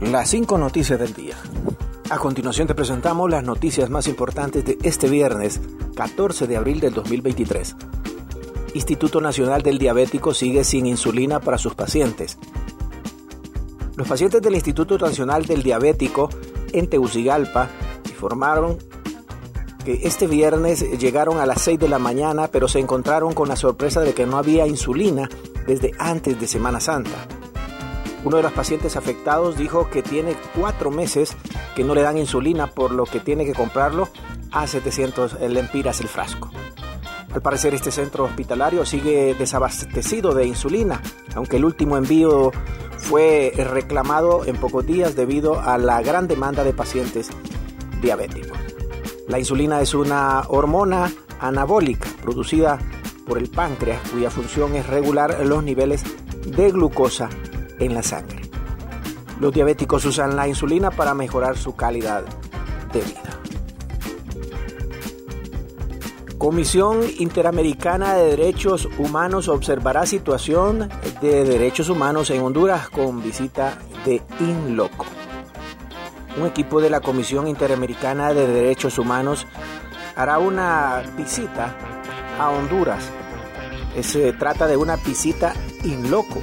Las cinco noticias del día. A continuación te presentamos las noticias más importantes de este viernes, 14 de abril del 2023. Instituto Nacional del Diabético sigue sin insulina para sus pacientes. Los pacientes del Instituto Nacional del Diabético en Tegucigalpa informaron que este viernes llegaron a las 6 de la mañana, pero se encontraron con la sorpresa de que no había insulina desde antes de Semana Santa. Uno de los pacientes afectados dijo que tiene cuatro meses que no le dan insulina, por lo que tiene que comprarlo a 700 lempiras el frasco. Al parecer este centro hospitalario sigue desabastecido de insulina, aunque el último envío fue reclamado en pocos días debido a la gran demanda de pacientes diabéticos. La insulina es una hormona anabólica producida por el páncreas cuya función es regular los niveles de glucosa en la sangre. Los diabéticos usan la insulina para mejorar su calidad de vida. Comisión Interamericana de Derechos Humanos observará situación de derechos humanos en Honduras con visita de INLOCO. Un equipo de la Comisión Interamericana de Derechos Humanos hará una visita a Honduras. Se trata de una visita INLOCO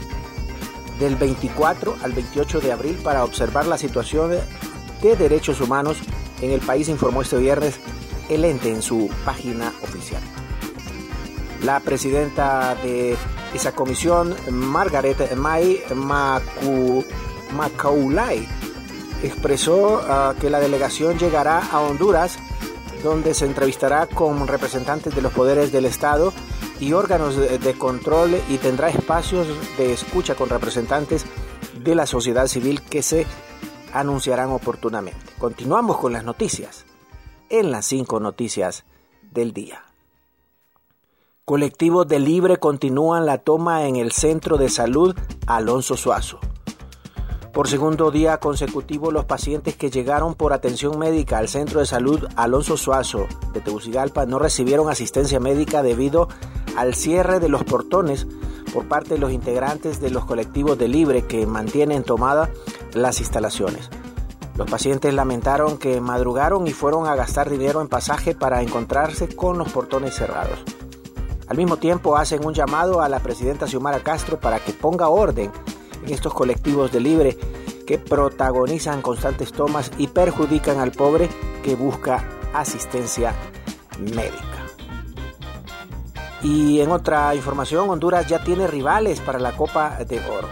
del 24 al 28 de abril para observar la situación de derechos humanos en el país, informó este viernes el ente en su página oficial. La presidenta de esa comisión, Margaret May Macaulay, expresó ah, que la delegación llegará a Honduras, donde se entrevistará con representantes de los poderes del Estado y órganos de control y tendrá espacios de escucha con representantes de la sociedad civil que se anunciarán oportunamente. Continuamos con las noticias en las cinco noticias del día. Colectivos de Libre continúan la toma en el Centro de Salud Alonso Suazo. Por segundo día consecutivo, los pacientes que llegaron por atención médica al Centro de Salud Alonso Suazo de Tegucigalpa no recibieron asistencia médica debido al cierre de los portones por parte de los integrantes de los colectivos de Libre que mantienen tomadas las instalaciones. Los pacientes lamentaron que madrugaron y fueron a gastar dinero en pasaje para encontrarse con los portones cerrados. Al mismo tiempo hacen un llamado a la presidenta Xiomara Castro para que ponga orden en estos colectivos de libre que protagonizan constantes tomas y perjudican al pobre que busca asistencia médica. Y en otra información, Honduras ya tiene rivales para la Copa de Oro.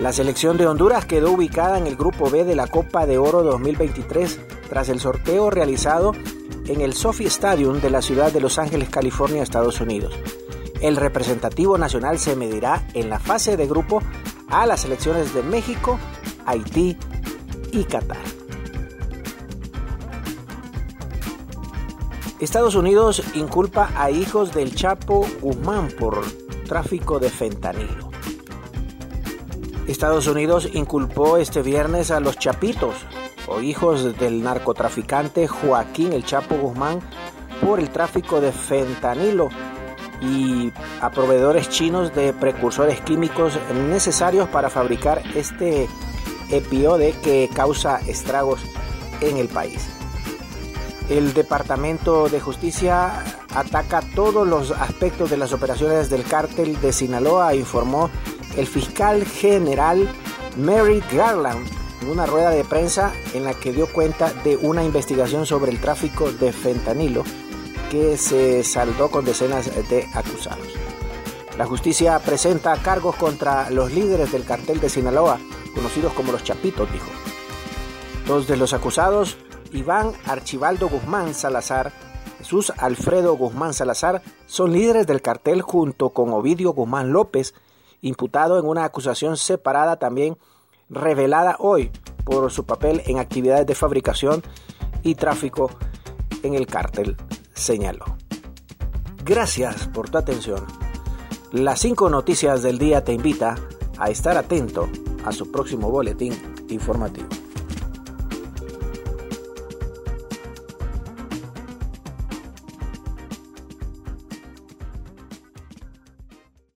La selección de Honduras quedó ubicada en el grupo B de la Copa de Oro 2023 tras el sorteo realizado en el Sophie Stadium de la ciudad de Los Ángeles, California, Estados Unidos. El representativo nacional se medirá en la fase de grupo a las selecciones de México, Haití y Qatar. Estados Unidos inculpa a hijos del Chapo Guzmán por tráfico de fentanilo. Estados Unidos inculpó este viernes a los Chapitos, o hijos del narcotraficante Joaquín El Chapo Guzmán, por el tráfico de fentanilo y a proveedores chinos de precursores químicos necesarios para fabricar este epiode que causa estragos en el país. El Departamento de Justicia ataca todos los aspectos de las operaciones del cártel de Sinaloa, informó el fiscal general Mary Garland en una rueda de prensa en la que dio cuenta de una investigación sobre el tráfico de fentanilo que se saldó con decenas de acusados. La justicia presenta cargos contra los líderes del cartel de Sinaloa, conocidos como los Chapitos, dijo. Dos de los acusados, Iván Archibaldo Guzmán Salazar, Jesús Alfredo Guzmán Salazar, son líderes del cartel junto con Ovidio Guzmán López, imputado en una acusación separada también revelada hoy por su papel en actividades de fabricación y tráfico en el cártel señaló. Gracias por tu atención. Las cinco noticias del día te invita a estar atento a su próximo boletín informativo.